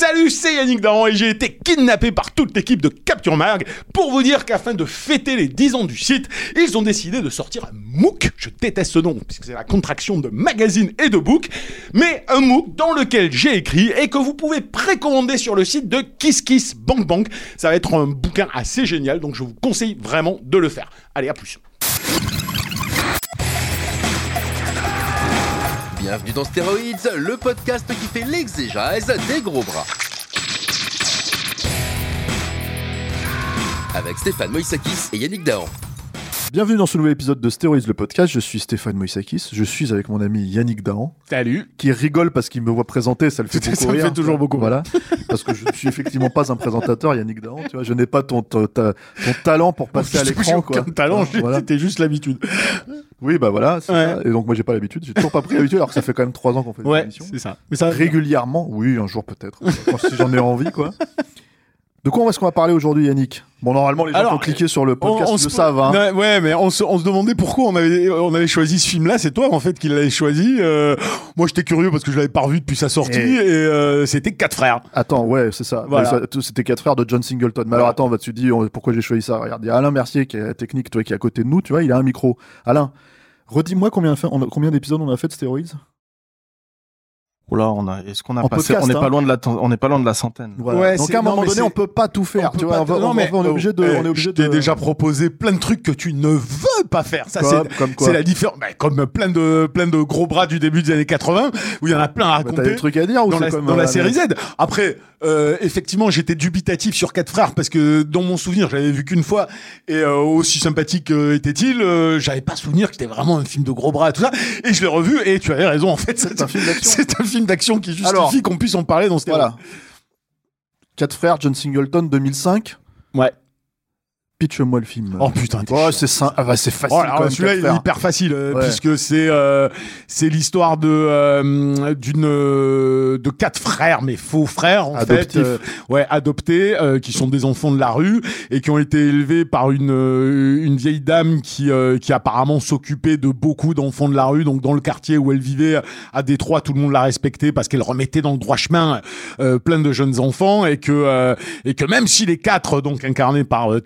Salut, c'est Yannick Dahan et j'ai été kidnappé par toute l'équipe de Capture Mag pour vous dire qu'afin de fêter les 10 ans du site, ils ont décidé de sortir un MOOC. Je déteste ce nom puisque c'est la contraction de magazine et de book, mais un MOOC dans lequel j'ai écrit et que vous pouvez précommander sur le site de Kiss Kiss Bank Bank. Ça va être un bouquin assez génial, donc je vous conseille vraiment de le faire. Allez, à plus. Bienvenue dans Stéroïdes, le podcast qui fait l'exégèse des gros bras. Avec Stéphane Moïsakis et Yannick Dahan. Bienvenue dans ce nouvel épisode de Stéroïdes le podcast. Je suis Stéphane Moïsakis. Je suis avec mon ami Yannick Dahan, Salut. qui rigole parce qu'il me voit présenter. Ça le fait Ça me fait toujours beaucoup Voilà. parce que je ne suis effectivement pas un présentateur, Yannick Dahan. Tu vois, je n'ai pas ton, ton, ta- ton talent pour passer à l'écran. quoi. aucun talent, Voilà. c'était juste l'habitude. Oui, bah voilà. Ouais. ça. Et donc moi, j'ai pas l'habitude. J'ai toujours pas pris l'habitude, alors que ça fait quand même trois ans qu'on fait Ouais, émissions. c'est ça. Mais ça Régulièrement, oui, un jour peut-être. Si j'en ai envie, quoi. De quoi est-ce qu'on va parler aujourd'hui, Yannick? Bon, normalement, les gens Alors, qui ont cliqué sur le podcast on le savent. hein. Ouais, ouais, mais on se, on se demandait pourquoi on avait, on avait choisi ce film-là. C'est toi, en fait, qui l'avais choisi. Euh, moi, j'étais curieux parce que je l'avais pas revu depuis sa sortie Et- et, euh, c'était Quatre Frères. Attends, ouais, c'est ça. Voilà. C'était quatre frères de John Singleton. Mais alors attends, bah, tu dis on- pourquoi j'ai choisi ça? Regarde, il y a Alain Mercier qui est technique, toi qui est à côté de nous, tu vois, il a un micro. Alain, redis-moi on combien d'épisodes on a fait de stéroïdes? Oula, on a, est-ce qu'on a En passé, podcast, on n'est hein. pas loin de la, on n'est pas loin de la centaine. Voilà. Ouais, Donc c'est- à un moment donné, on peut pas tout faire. On tu vois, pas- on, va- non, on mais, on est obligé de, euh, on est je obligé t'ai de. déjà proposé plein de trucs que tu ne veux pas faire. Ça, c'est, comme quoi c'est la différence. Bah, comme plein de, plein de gros bras du début des années 80 où il y en a plein à Bah, T'as raconter. des trucs à dire ou dans la, comme dans la euh, série Z. Après, euh, effectivement, j'étais dubitatif sur Quatre Frères parce que dans mon souvenir, j'avais vu qu'une fois et euh, aussi sympathique euh, était-il, j'avais pas souvenir que c'était vraiment un film de gros bras et tout ça. Et je l'ai revu et tu avais raison en fait. C'est un film d'action. C'est un film d'action qui justifie Alors, qu'on puisse en parler dans ce Voilà. Quatre frères, John Singleton, 2005. Ouais. Pitch-moi le film. Oh putain. t'es Oh, c'est. Ah, bah, c'est facile. Oh, celui-là, il est hyper facile euh, Ouais. puisque c'est euh, c'est l'histoire de euh, d'une euh, de quatre frères mais faux frères en fait, euh, ouais adoptés euh, qui sont des enfants de la rue et qui ont été élevés par une euh, une vieille dame qui euh, qui apparemment s'occupait de beaucoup d'enfants de la rue donc dans le quartier où elle vivait à Détroit tout le monde la respectait parce qu'elle remettait dans le droit chemin euh, plein de jeunes enfants et que euh, et que même si les quatre donc incarnés par euh,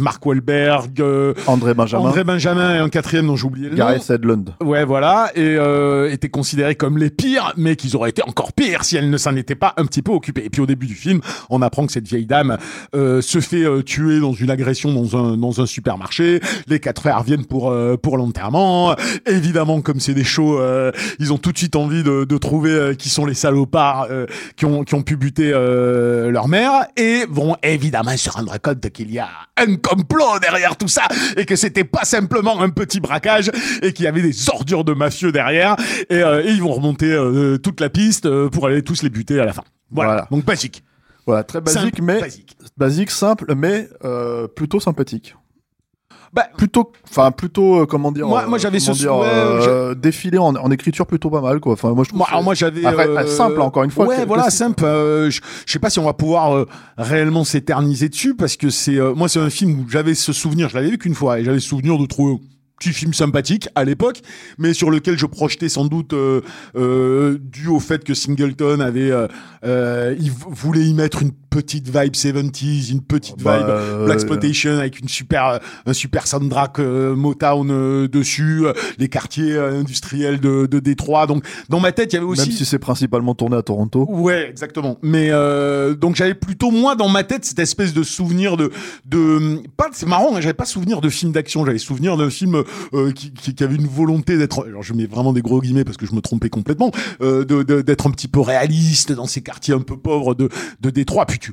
Mark Wahlberg, euh, André Benjamin. André Benjamin et un quatrième dont j'ai oublié le nom. Gareth Edlund. Ouais, voilà, et euh, étaient considérés comme les pires, mais qu'ils auraient été encore pires si elles ne s'en étaient pas un petit peu occupées. Et puis au début du film, on apprend que cette vieille dame euh, se fait euh, tuer dans une agression dans un dans un supermarché. Les quatre frères viennent pour euh, pour l'enterrement. Évidemment, comme c'est des shows, euh, ils ont tout de suite envie de, de trouver qui sont les salopards euh, qui ont qui ont pu buter euh, leur mère et vont évidemment se rendre compte qu'il y a un complot derrière tout ça et que c'était pas simplement un petit braquage et qu'il y avait des ordures de mafieux derrière et, euh, et ils vont remonter euh, toute la piste euh, pour aller tous les buter à la fin. Voilà. Voilà. Donc basique. Voilà, très basique, Simple, mais basique. basique, simple, mais plutôt sympathique. Bah, Plutôt, enfin plutôt, euh, comment dire, Moi- euh, moi, j'avais ce dire, ouais, euh, défilé en, en écriture plutôt pas mal, quoi. Enfin, moi je trouve. Moi, alors moi j'avais euh, simple, encore une fois, Ouais, voilà, simple. euh, je, sais pas si on va pouvoir euh, réellement s'éterniser dessus parce que c'est euh, moi c'est un film où j'avais ce souvenir, je l'avais vu qu'une fois et j'avais ce souvenir de trouver petit film sympathique à l'époque, mais sur lequel je projetais sans doute euh, euh, dû au fait que Singleton avait euh, euh, il voulait y mettre une petite vibe 70s, une petite Bah, vibe euh, Black Exploitation avec une super un super soundtrack euh, Motown euh, dessus, euh, les quartiers euh, industriels de, de Détroit. Donc dans ma tête, il y avait aussi Même si c'est principalement tourné à Toronto. Ouais, exactement. Mais euh, donc j'avais plutôt moins dans ma tête cette espèce de souvenir de de pas c'est marrant, hein, j'avais pas souvenir de film d'action, j'avais souvenir d'un film euh, qui, qui, avait une volonté d'être alors je mets vraiment des gros guillemets parce que je me trompais complètement euh, d'être un petit peu réaliste dans ces quartiers un peu pauvres de de Détroit puis tu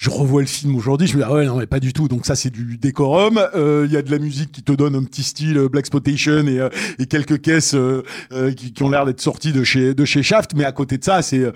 je revois le film aujourd'hui, je me dis ah ouais non mais pas du tout. Donc ça c'est du décorum. Euh, Il y a de la musique qui te donne un petit style euh, Black Spotation et, euh, quelques caisses euh, euh, qui, qui ont l'air d'être sorties de chez de chez Shaft. Mais à côté de ça, c'est euh,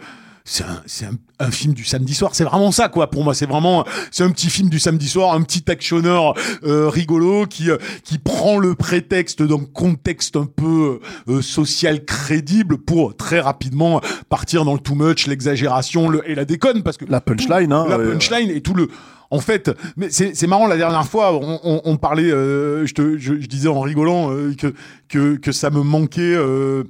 c'est un, c'est un, un film du samedi soir. C'est vraiment ça, quoi. Pour moi, c'est vraiment, c'est un petit film du samedi soir, un petit actionneur euh, rigolo qui euh, qui prend le prétexte d'un contexte un peu euh, social crédible pour très rapidement partir dans le too much, l'exagération le, et la déconne, parce que La punchline, hein, la ouais. punchline et tout le en fait, mais c'est marrant la dernière fois on, on, on parlait, euh, je, te, je, je disais en rigolant euh, que que que ça me manquait euh,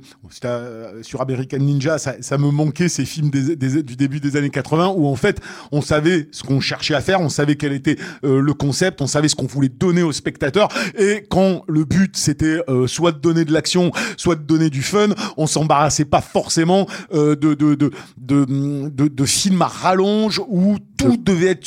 euh, sur American Ninja, ça, ça me manquait ces films des, des- du début des années 80 où en fait on savait ce qu'on cherchait à faire, on savait quel était euh, le concept, on savait ce qu'on voulait donner aux spectateurs et quand le but c'était euh, soit de donner de l'action, soit de donner du fun, on s'embarrassait pas forcément euh, de, de, de, de, de, de films à rallonge où tout devait être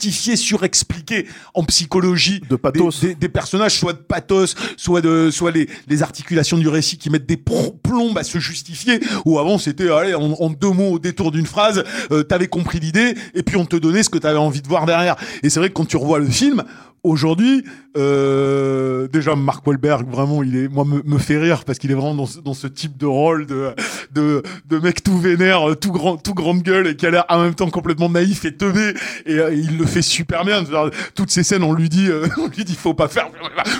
surjustifié, surexpliqué en psychologie De pathos. des, des- des personnages, soit de pathos, soit de, soit les, les articulations du récit qui mettent des plombes à se justifier. Ou avant c'était, allez, en, en deux mots au détour d'une phrase, euh, t'avais compris l'idée et puis on te donnait ce que t'avais envie de voir derrière. Et c'est vrai que quand tu revois le film. Aujourd'hui, euh, déjà Mark Wahlberg, vraiment, il est, moi, me, me fait rire parce qu'il est vraiment dans ce, dans ce type de rôle de, de, de mec tout vénère, euh, tout grand, tout grande gueule et qui a l'air en même temps complètement naïf et teubé et euh, il le fait super bien. Toutes ces scènes, on lui dit, euh, on lui dit, faut pas faire.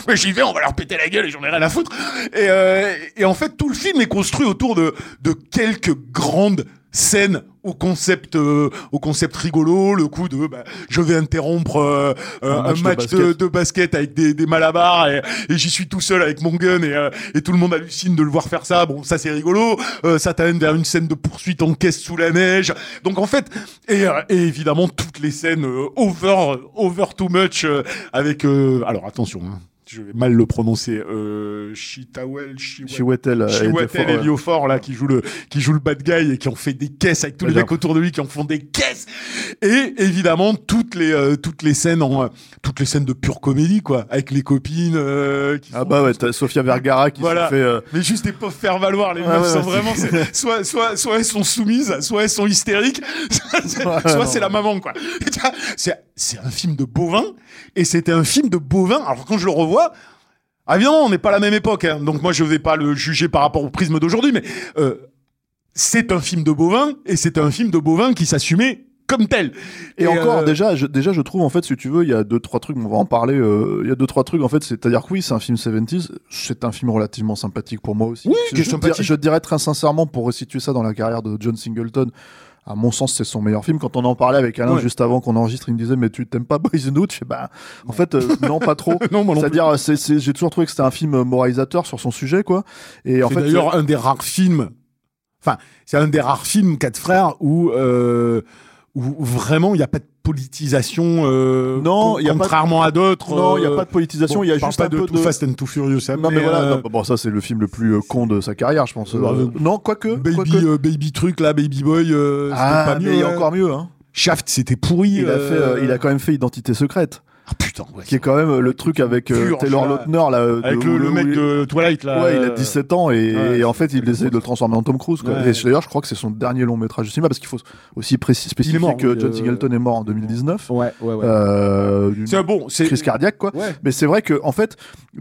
Mais j'y vais, on va leur péter la gueule et j'en ai rien à foutre. Et, euh, et en fait, tout le film est construit autour de, de quelques grandes scènes au concept euh, au concept rigolo le coup de bah, je vais interrompre euh, euh, un match match, de de, basket. de basket avec des, des malabars et, et j'y suis tout seul avec mon gun et, euh, et tout le monde hallucine de le voir faire ça. Bon ça c'est rigolo. Euh, ça t'amène vers une scène de poursuite en caisse sous la neige. Donc en fait et, euh, et évidemment toutes les scènes euh, over over too much euh, avec euh, alors attention hein, je vais mal le prononcer euh, Chitawel Chiwetel Chiwetel, euh, ouais. Ejiofor là qui joue le qui joue le bad guy et qui en fait des caisses avec tous les mecs autour de lui qui en font des caisses et évidemment toutes les euh, toutes les scènes en euh, toutes les scènes de pure comédie quoi avec les copines euh, qui Ah bah ouais, t'as Sofia Vergara qui Voilà. se fait. euh, mais juste des pauvres faire valoir les Ouais, meufs ouais, sont vraiment soit soit soit elles sont soumises soit elles sont hystériques soit c'est la maman quoi c'est c'est un film de bovin et c'était un film de bovin alors quand je le revois ah, évidemment, on n'est pas à la même époque, hein, donc moi je vais pas le juger par rapport au prisme d'aujourd'hui, mais euh, c'est un film de bovin et c'est un film de bovin qui s'assumait comme tel. Et, encore, euh, déjà, je, déjà, je trouve en fait, si tu veux, il y a deux trois trucs. On va en parler. euh, Il y a deux trois trucs en fait. C'est-à-dire que oui, c'est un film 70s. C'est un film relativement sympathique pour moi aussi. Oui, je, je je dirais très sincèrement pour resituer ça dans la carrière de John Singleton. À mon sens, c'est son meilleur film. Quand on en parlait avec Alain Ouais. juste avant qu'on enregistre, il me disait mais tu t'aimes pas Boys the Hood Je fais bah en fait euh, non pas trop. Non, moi non plus. C'est-à-dire, c'est, c'est- j'ai toujours trouvé que c'était un film moralisateur sur son sujet, quoi. Et en c'est fait, d'ailleurs un des rares films. Enfin, c'est un des rares films Quatre Frères où euh, où vraiment il n'y a pas de politisation. Euh, Non, y a de- contrairement à d'autres. non, il y a euh, pas de politisation. bon, Il y a juste pas un de peu Too de Fast and Too Furious. Non mais, voilà, euh, non, bon ça c'est le film le plus euh, con de sa carrière, je pense. Euh, Bah, euh, non, quoique. Baby, quoique. euh, baby truc là, Baby Boy, euh, ah, pas mais mieux. a hein. encore mieux. Hein. Shaft, c'était pourri. Il a euh, fait, euh, il a quand même fait Identité secrète, Ah putain, ouais. qui est quand même euh, le truc avec euh, Pur, Taylor. Lautner là. euh, Avec le, le mec il- de Twilight là. Ouais, il a euh, 17 ans et, ouais, et en fait il essaie de le transformer en Tom Cruise. Quoi. Ouais. Et d'ailleurs je crois que c'est son dernier long métrage de cinéma parce qu'il faut aussi préciser spécifier mort, que oui, John euh, Singleton est mort en 2019. Ouais, ouais, ouais. Euh, c'est un bon, c'est. crise cardiaque quoi. Ouais. Mais c'est vrai que en fait,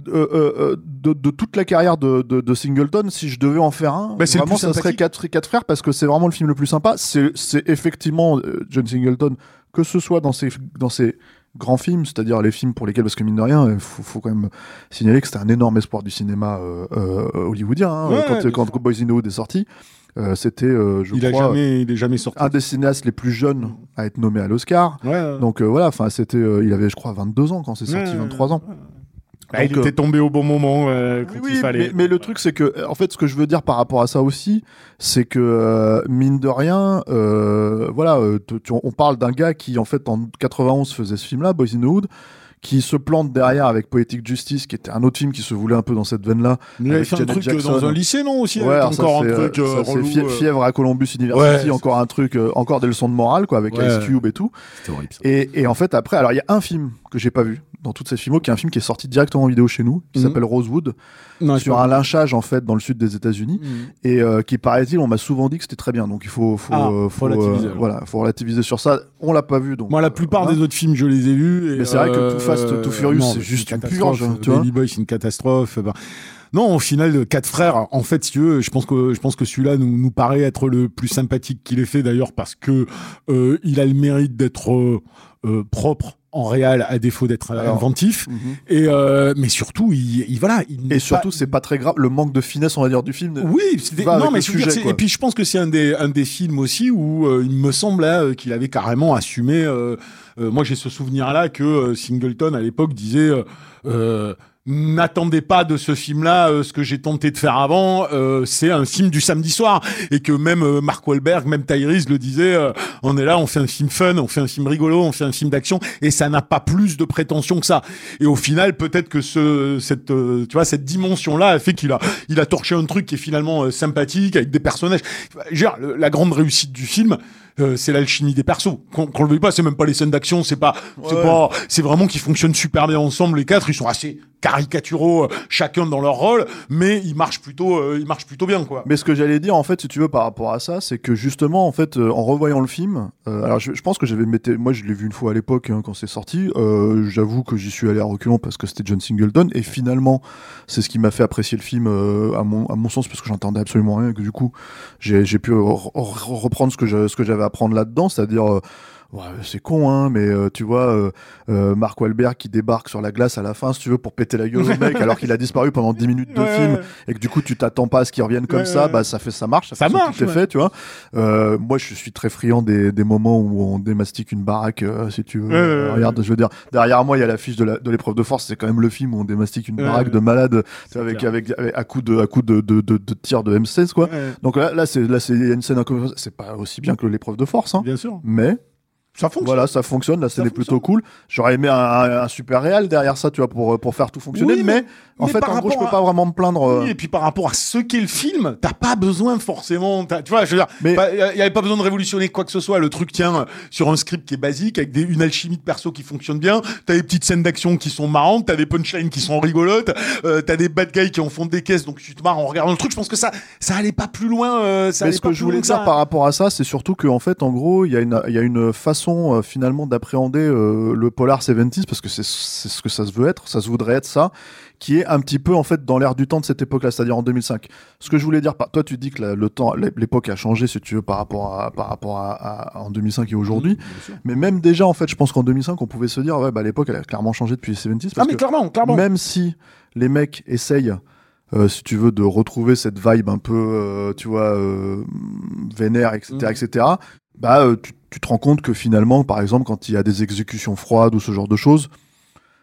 euh, euh, euh, de, de toute la carrière de, de, de Singleton, si je devais en faire un, Bah, vraiment ça serait sympathique. quatre, quatre frères parce que c'est vraiment le film le plus sympa. C'est c'est effectivement euh, John Singleton, que ce soit dans ses dans ses grands films, c'est-à-dire les films pour lesquels, parce que mine de rien, il faut, faut quand même signaler que c'était un énorme espoir du cinéma euh, euh, hollywoodien hein, Ouais, quand, quand. Boys in the Hood est sorti. Euh, c'était, euh, je il a crois, jamais, il est jamais sorti. un des cinéastes les plus jeunes à être nommé à l'Oscar. Ouais. Donc euh, voilà, enfin c'était, euh, il avait je crois 22 ans quand c'est sorti, Ouais. 23 ans. Bah, il était tombé au bon moment euh, quand Oui, il fallait. mais, mais le truc c'est que, euh, en fait, ce que je veux dire par rapport à ça aussi, c'est que euh, mine de rien, euh, voilà, euh, tu- on parle d'un gars qui en fait en 91 faisait ce film-là, Boys in the Hood, qui se plante derrière avec Poetic Justice, qui était un autre film qui se voulait un peu dans cette veine-là. il avait fait un truc euh, Jackson. dans un lycée, non aussi, Ouais, avec alors ça, encore un c'est, truc euh, euh, ça, c'est relou, Fie- euh. Fièvre à Columbus University, Ouais, encore un truc, euh, encore des leçons de morale quoi, avec Ouais. Ice Cube et tout. C'était horrible ça. Et, et en fait après, alors il y a un film que j'ai pas vu dans toute cette filmo, qui est un film qui est sorti directement en vidéo chez nous, qui Mhm. s'appelle Rosewood, Non, sur un lynchage en fait dans le sud des États-Unis, Mhm. et euh, qui paraît-il, on m'a souvent dit que c'était très bien. Donc il faut, faut, Ah, euh, faut relativiser, voilà, faut relativiser sur ça. On l'a pas vu donc. Moi, la euh, plupart voilà. des autres films, je les ai vus. et, Mais c'est vrai que euh, Fast, Too Furious, non, c'est juste une purge, tu vois. Baby Boy, c'est une catastrophe. Ben, non, au final, quatre frères. En fait, si tu veux, je pense que je pense que celui-là nous, nous paraît être le plus sympathique qu'il ait fait d'ailleurs parce que euh, il a le mérite d'être euh, euh, propre en réal à défaut d'être Alors, inventif. Mhm. Et euh, mais surtout, il, il- voilà. Il Et surtout, c'est pas très grave. Le manque de finesse, on va dire, du film. oui, avec non, mais dire, sujet, quoi. et puis je pense que c'est un des un des films aussi où euh, il me semble là, euh, qu'il avait carrément assumé. euh, euh, moi, j'ai ce souvenir là que euh, Singleton à l'époque disait. N'attendez pas de ce film-là euh, ce que j'ai tenté de faire avant. euh, c'est un film du samedi soir et que même euh, Mark Wahlberg, même Tyrese le disait. euh, on est là, on fait un film fun, on fait un film rigolo, on fait un film d'action et ça n'a pas plus de prétention que ça. Et au final, peut-être que ce cette euh, tu vois cette dimension-là a fait qu'il a il a torché un truc qui est finalement euh, sympathique avec des personnages. Le- la grande réussite du film. euh, c'est l'alchimie des persos. Qu'on qu'on le veuille pas, c'est même pas les scènes d'action, c'est pas, c'est Ouais. pas, c'est vraiment qu'ils fonctionnent super bien ensemble. Les quatre, ils sont assez caricaturaux, euh, chacun dans leur rôle, mais ils marchent plutôt, euh, ils marchent plutôt bien, quoi. Mais ce que j'allais dire, en fait, si tu veux, par rapport à ça, c'est que justement, en fait, euh, en revoyant le film, alors je, pense que j'avais moi, je l'ai vu une fois à l'époque hein, quand c'est sorti. J'avoue que j'y suis allé à reculons parce que c'était John Singleton, et finalement, c'est ce qui m'a fait apprécier le film à mon à mon sens parce que j'entendais absolument rien, et que du coup, j'ai pu re- re- reprendre ce que j'avais à prendre là-dedans, c'est-à-dire. Ouais, c'est con, hein, mais euh, tu vois, euh, euh, Mark Wahlberg qui débarque sur la glace à la fin, si tu veux, pour péter la gueule au mec, alors qu'il a disparu pendant 10 minutes de Ouais, film, ouais. et que du coup, tu t'attends pas à ce qu'il revienne comme ça, bah ça fait ça marche, ça, Ça fait marche, ouais. effet, tu vois. Euh, moi, je suis très friand des, des moments où on démastique une baraque, euh, si tu veux. Regarde, je veux dire, derrière moi, il y a l'affiche de l'épreuve de force, c'est quand même le film où on démastique une baraque de malade, avec, avec, avec- à coup de, à coup de, de, de, de tir de M16, quoi. Donc là, là, c'est, là, c'est, il y a une scène, c'est pas aussi bien que l'épreuve de force, hein. bien sûr. Mais Ça fonctionne. voilà, ça fonctionne, la scène est plutôt cool. J'aurais aimé un, un, un super réel derrière ça, tu vois, pour, pour faire tout fonctionner. Oui, mais, mais- en mais fait, en gros, je peux à- pas vraiment me plaindre. euh, Oui, et puis par rapport à ce qu'est le film, t'as pas besoin forcément. Tu vois, je veux dire, Mais- il y avait pas besoin de révolutionner quoi que ce soit. Le truc tient euh, sur un script qui est basique, avec des, une alchimie de perso qui fonctionne bien. T'as des petites scènes d'action qui sont marrantes, t'as des punchlines qui sont rigolotes, euh, t'as des bad guys qui en font des caisses, donc tu te marres en regardant le truc. Je pense que ça, ça allait pas plus loin. euh, ça Mais ce que je voulais que dire ça. par rapport à ça, c'est surtout qu'en fait, en gros, il y, a une- il y a une façon euh, finalement d'appréhender euh, le polar 70s, parce que c'est ce que ça se veut être, ça se voudrait être ça, qui est un petit peu en fait dans l'air du temps de cette époque-là, c'est-à-dire en 2005. Ce que je voulais dire, par- toi tu dis que la- le temps, l'époque a changé, si tu veux, par rapport à, par rapport à, à- en 2005 et aujourd'hui. Mais même déjà, en fait, je pense qu'en 2005, on pouvait se dire, ouais, bah l'époque, elle a clairement changé depuis les 70s. Ah mais clairement, clairement. même si les mecs essayent, euh, si tu veux, de retrouver cette vibe un peu, euh, tu vois, euh, vénère, etc., Mhm. etc., bah, euh, tu, tu te rends compte que finalement, par exemple, quand il y a des exécutions froides ou ce genre de choses,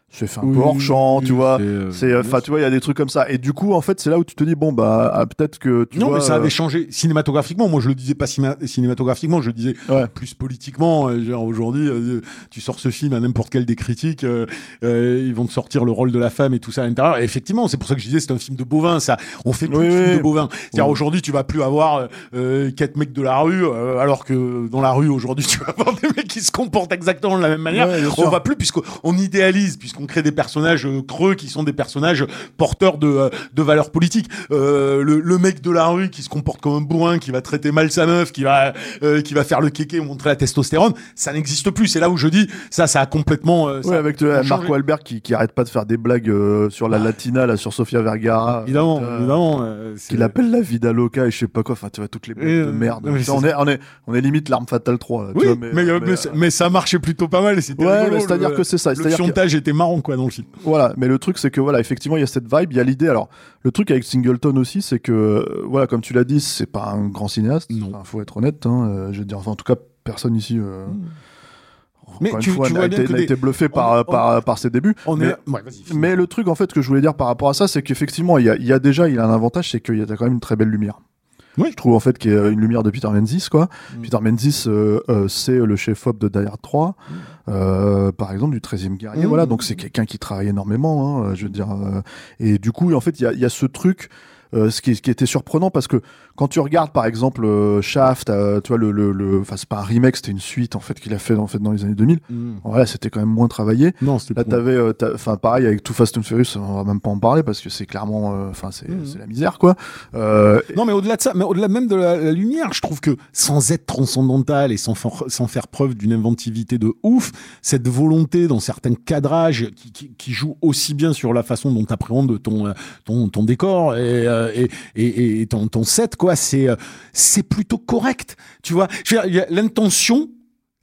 c'est fait un peu Oui, hors champ, tu vois. c'est, euh, C'est, enfin, tu vois, il y a des trucs comme ça. Et du coup, en fait, c'est là où tu te dis, bon, bah, ah, peut-être que tu non, vois, mais ça euh, avait changé cinématographiquement. Moi, je le disais pas cinéma- cinématographiquement, je le disais Ouais. plus politiquement. Euh, genre, Aujourd'hui, euh, tu sors ce film à n'importe quel des critiques, euh, euh, ils vont te sortir le rôle de la femme et tout ça à l'intérieur. Et effectivement, c'est pour ça que je disais c'est un film de bovin. Ça, on fait plus Oui, de films oui. de bovin. C'est-à-dire aujourd'hui, tu vas plus avoir euh, quatre mecs de la rue, euh, alors que dans la rue aujourd'hui, tu vas avoir des mecs qui se comportent exactement de la même manière. Ouais, on va plus puisqu'on idéalise, puisqu'on crée des personnages euh, creux qui sont des personnages porteurs de, euh, de valeurs politiques. Euh, le, le mec de la rue qui se comporte comme un bourrin, qui va traiter mal sa meuf, qui va euh, qui va faire le kéké, montrer la testostérone, ça n'existe plus. C'est là où je dis ça, ça a complètement. euh, ça Ouais, a avec Marco. Albert qui, qui arrête pas de faire des blagues sur la Ah. Latina, là, sur Sofia Vergara. Évidemment, évidemment. qu'il appelle la vida loca et je sais pas quoi, enfin tu vois toutes les blagues Et, de merde. non, mais Ça, c'est on, est, on, est, on est limite l'arme fatale 3 là, tu Oui, vois, mais, mais, mais, ça- mais ça marchait plutôt pas mal. Ouais, c'est-à-dire que c'est ça. Le fiontage était marrant quoi dans le film. Voilà, mais le truc c'est que voilà, effectivement, il y a cette vibe, il y a l'idée. Alors, le truc avec Singleton aussi, c'est que euh, voilà, comme tu l'as dit, c'est pas un grand cinéaste. Enfin, faut être honnête. Hein, euh, je veux dire, enfin, en tout cas, personne ici. euh, encore Mais tu- fois, tu n'a vois bien été, que des- été bluffé par, par, par ses débuts. On mais, est. Ouais, vas-y. finis. mais le truc en fait que je voulais dire par rapport à ça, c'est qu'effectivement, il y a, il y a déjà, il a un avantage, c'est qu'il y a quand même une très belle lumière. Oui. Je trouve en fait qu'il y a une lumière de Peter Menzies, quoi. Mm. Peter Menzies, euh, euh, c'est le chef-op de Die Hard 3, euh, par exemple, du 13e guerrier. Mm. Voilà, donc c'est quelqu'un qui travaille énormément, hein, je veux dire. euh, et du coup, en fait, il y y a ce truc. Euh, ce, qui, ce qui était surprenant parce que quand tu regardes par exemple euh, Shaft, euh, tu vois le, le, le- enfin c'est pas un remake, c'était une suite en fait qu'il a fait en fait dans les années 2000. Voilà, c'était quand même moins travaillé. Non, Là, t'avais, enfin, pareil avec Too Fast and Furious, on va même pas en parler parce que c'est clairement, enfin, c'est, Mhm. c'est la misère, quoi. Non, mais au-delà de ça, mais au-delà même de la, la lumière, je trouve que sans être transcendantal et sans, sans faire preuve d'une inventivité de ouf, cette volonté dans certains cadrages qui, qui, qui joue aussi bien sur la façon dont tu appréhendes ton, ton, ton décor et, euh, et, ton, ton set, quoi, c'est, euh, c'est plutôt correct. Tu vois, l'intention.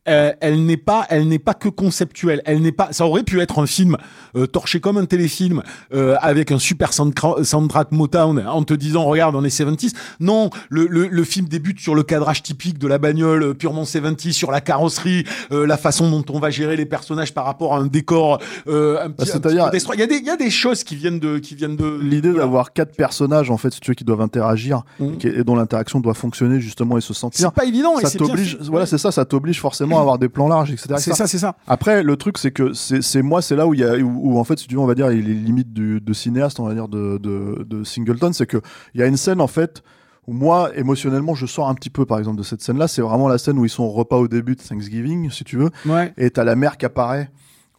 Euh, elle n'est pas, elle n'est pas que conceptuelle. Elle n'est pas. Ça aurait pu être un film euh, torché comme un téléfilm euh, avec un super soundtrack Motown en te disant regarde on est 70 non le, le, le film débute sur le cadrage typique de la bagnole euh, purement 70 sur la carrosserie euh, la façon dont on va gérer les personnages par rapport à un décor euh, un petit, un petit c'est-à-dire- peu destroy. il y a des il y a des choses qui viennent de qui viennent de L'idée voilà. d'avoir quatre personnages, en fait, si tu veux, qui doivent interagir Mhm. et, qui- et dont l'interaction doit fonctionner justement et se sentir. c'est pas évident Ça t'oblige, voilà, c'est ça, ça t'oblige forcément avoir des plans larges, etc. c'est ça c'est ça Après, le truc, c'est que c'est moi, c'est là où il y a, où, où, en fait, si tu veux, on va dire, il est limite du, de cinéaste, on va dire, de, de, de Singleton, c'est que il y a une scène, en fait, où moi, émotionnellement, je sors un petit peu, par exemple, de cette scène-là. C'est vraiment la scène où ils sont au repas au début de Thanksgiving, si tu veux, ouais et t'as la mère qui apparaît.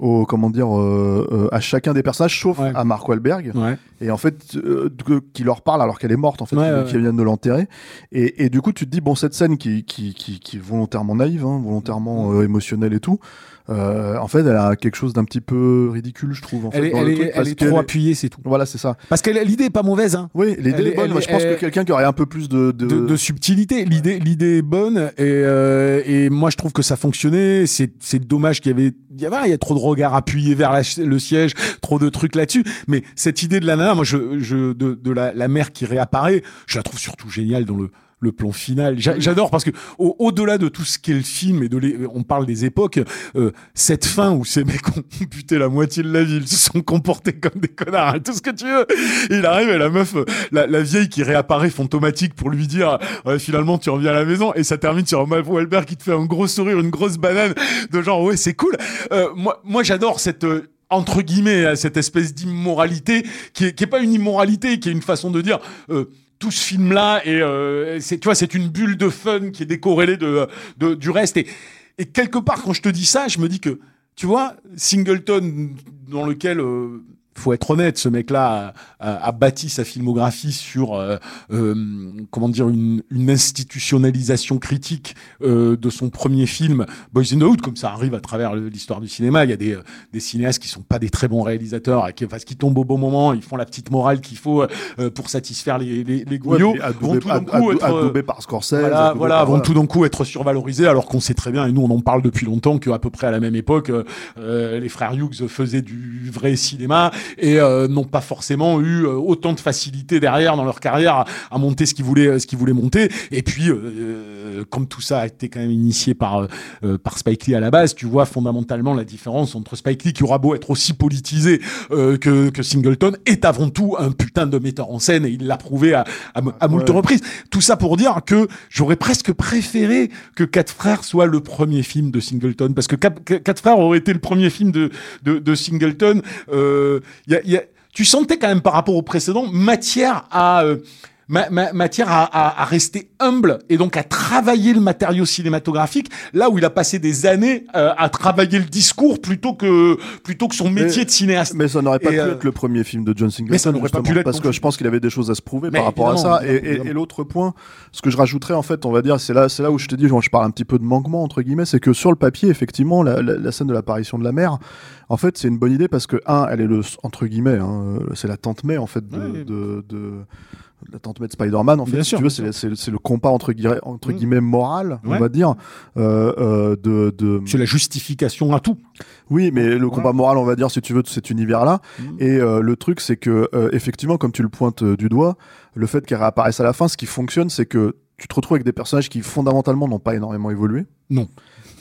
Au, comment dire euh, euh, à chacun des personnages sauf Ouais. à Mark Wahlberg. Ouais. Et en fait euh, qui leur parle alors qu'elle est morte en fait Ouais, qui, viennent de l'enterrer. Et, et du coup tu te dis bon cette scène qui qui, qui, qui est volontairement naïve hein, volontairement euh, émotionnelle et tout euh, en fait elle a quelque chose d'un petit peu ridicule je trouve en elle fait, est, dans elle le est, elle est trop appuyée c'est tout voilà c'est ça parce que l'idée est pas mauvaise hein oui l'idée est bonne moi je pense que quelqu'un qui aurait un peu plus de, de... de, de subtilité. L'idée, l'idée est bonne et, euh, et moi je trouve que ça fonctionnait. C'est, c'est dommage qu'il y avait, il y avait, il y a trop de regards appuyés vers la- le siège, trop de trucs là-dessus. Mais cette idée de la nana, moi je, je de, de la, la mère qui réapparaît, je la trouve surtout géniale dans le le plan final. J'a- J'adore parce que au- au-delà de tout ce qu'est le film et de les, on parle des époques, euh, cette fin où ces mecs ont buté la moitié de la ville, se sont comportés comme des connards, hein, tout ce que tu veux. Et il arrive et la meuf, la, la vieille qui réapparaît fantomatique pour lui dire finalement tu reviens à la maison et ça termine sur Mark Wahlberg qui te fait un gros sourire, une grosse banane de genre ouais c'est cool. Euh, moi moi j'adore cette euh, entre guillemets cette espèce d'immoralité qui est, qui est pas une immoralité, qui est une façon de dire euh, tout ce film là et euh, c'est tu vois c'est une bulle de fun qui est décorrélée de, du reste. Et et quelque part quand je te dis ça je me dis que tu vois Singleton dans lequel euh, faut être honnête, ce mec-là a, a- a bâti sa filmographie sur euh, euh, comment dire une, une institutionnalisation critique euh, de son premier film Boys in the Hood, comme ça arrive à travers l'histoire du cinéma. Il y a des, euh, des cinéastes qui sont pas des très bons réalisateurs, qui, parce qu'ils tombent au bon moment, ils font la petite morale qu'il faut euh, pour satisfaire les, les, les vont tout d'un coup être, par Scorsese voilà, voilà, vont tout d'un coup être survalorisés, alors qu'on sait très bien, et nous on en parle depuis longtemps, qu'à peu près à la même époque, euh, les frères Hughes faisaient du vrai cinéma et euh, n'ont pas forcément eu euh, autant de facilité derrière dans leur carrière à, à monter ce qu'ils voulaient, ce qu'ils voulaient monter. Et puis, euh, euh, comme tout ça a été quand même initié par euh, euh, par Spike Lee à la base, tu vois fondamentalement la différence entre Spike Lee qui aura beau être aussi politisé euh, que, que Singleton est avant tout un putain de metteur en scène et il l'a prouvé à, à, à moult Ouais. reprises. Tout ça pour dire que j'aurais presque préféré que Quatre Frères soit le premier film de Singleton parce que Quatre Frères aurait été le premier film de de, de Singleton. Euh, tu sentais quand même par rapport au précédent matière à euh, ma- ma- matière à, à, à rester humble et donc à travailler le matériau cinématographique là où il a passé des années euh, à travailler le discours plutôt que plutôt que son métier Mais- de cinéaste. Mais ça n'aurait pas Et, pu euh, être le premier film de John Singleton. mais ça n'aurait pas pu Parce que je pense qu'il avait des choses à se prouver Mais par rapport à ça. Et, et- et l'autre point, ce que je rajouterais en fait, on va dire, c'est là, c'est là où je te dis, genre, je parle un petit peu de manquement entre guillemets, c'est que sur le papier, effectivement, la, la- la scène de l'apparition de la mère, en fait, c'est une bonne idée parce que un, elle est le entre guillemets, hein, c'est la tante May en fait de, Ouais. de, de- la de Spider-Man en fait. Bien si sûr, tu veux, c'est c'est- c'est le compas entre guillemets, entre Mm. guillemets moral, on va dire, euh, euh, de, de C'est la justification à tout. oui, mais le combat moral, on va dire, si tu veux, de cet univers-là. Mhm. Et euh, le truc, c'est que, euh, effectivement, comme tu le pointes du doigt, le fait qu'elle réapparaisse à la fin, ce qui fonctionne, c'est que tu te retrouves avec des personnages qui, fondamentalement, n'ont pas énormément évolué. Non.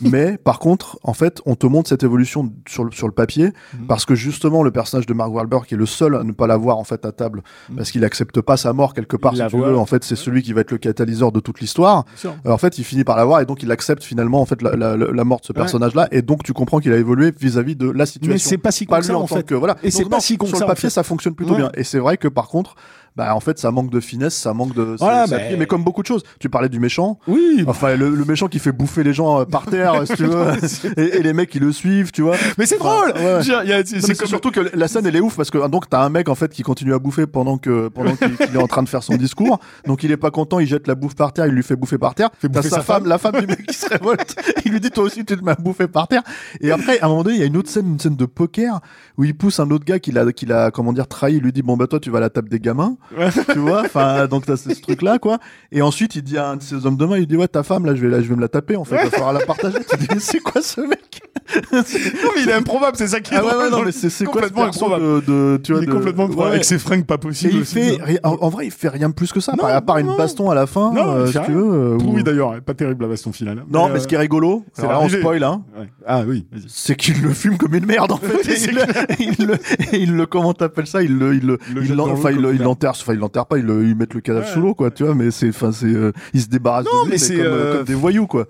Mais par contre, en fait, on te montre cette évolution sur le, sur le papier Mhm. parce que justement, le personnage de Mark Wahlberg qui est le seul à ne pas l'avoir en fait à table Mhm. parce qu'il accepte pas sa mort quelque part. Il Si tu veux, en fait, c'est celui qui va être le catalyseur de toute l'histoire. Euh, en fait, il finit par l'avoir et donc il accepte finalement en fait la, la- la mort de ce Ouais. personnage-là et donc tu comprends qu'il a évolué vis-à-vis de la situation Mais c'est pas si pas lui ça en, fait. que voilà. Et c'est pas si con sur le papier ça fonctionne plutôt bien et c'est vrai que par contre bah en fait ça manque de finesse, ça manque de. Voilà, c'est- bah, mais comme beaucoup de choses. Tu parlais du méchant. Oui, Enfin, le, le méchant qui fait bouffer les gens euh, par terre, si tu veux, et, et les mecs qui le suivent, tu vois. mais c'est Enfin, drôle. ouais. C'est comme surtout que la scène elle est ouf parce que donc t'as un mec en fait qui continue à bouffer pendant que pendant qu'il est en train de faire son discours donc il est pas content il jette la bouffe par terre il lui fait bouffer par terre Fait t'as sa sa femme, femme. la femme du mec qui se révolte il lui dit toi aussi tu te mets à bouffer par terre et après à un moment donné il y a une autre scène une scène de poker où il pousse un autre gars qui l'a qui l'a comment dire trahi il lui dit bon bah toi tu vas à la table des gamins tu vois enfin donc t'as ce truc là quoi et ensuite il dit à un de ses hommes de main il dit ouais ta femme là je vais la, je vais me la taper en fait il va falloir la partager tu dis c'est quoi ce mec? Non, mais il est improbable, c'est ça qui est ah ouais, non, mais c'est complètement improbable. de, de- tu vois, il est de- complètement improbable ouais. avec ses fringues pas Et possibles. il aussi. fait, en, en vrai, il fait rien plus que ça, Non, à part une baston à la fin, Non, euh, si tu veux. euh, Oui, ou- d'ailleurs, pas terrible la baston finale. Non, Mais, mais ce qui est rigolo, c'est là, on spoil, hein, euh. Ah oui, c'est qu'il le fume comme une merde en fait. Et il, le- et comment t'appelles ça? Il le, il le, Il le il jette l'en- dans l'eau enfin, il comme enfin, il l'enterre pas, il le, ils mettent le cadavre Ouais. sous l'eau, quoi, tu vois. Mais c'est, enfin, c'est, euh, il se débarrasse Non, de lui, mais comme, euh, euh, comme des voyous, quoi.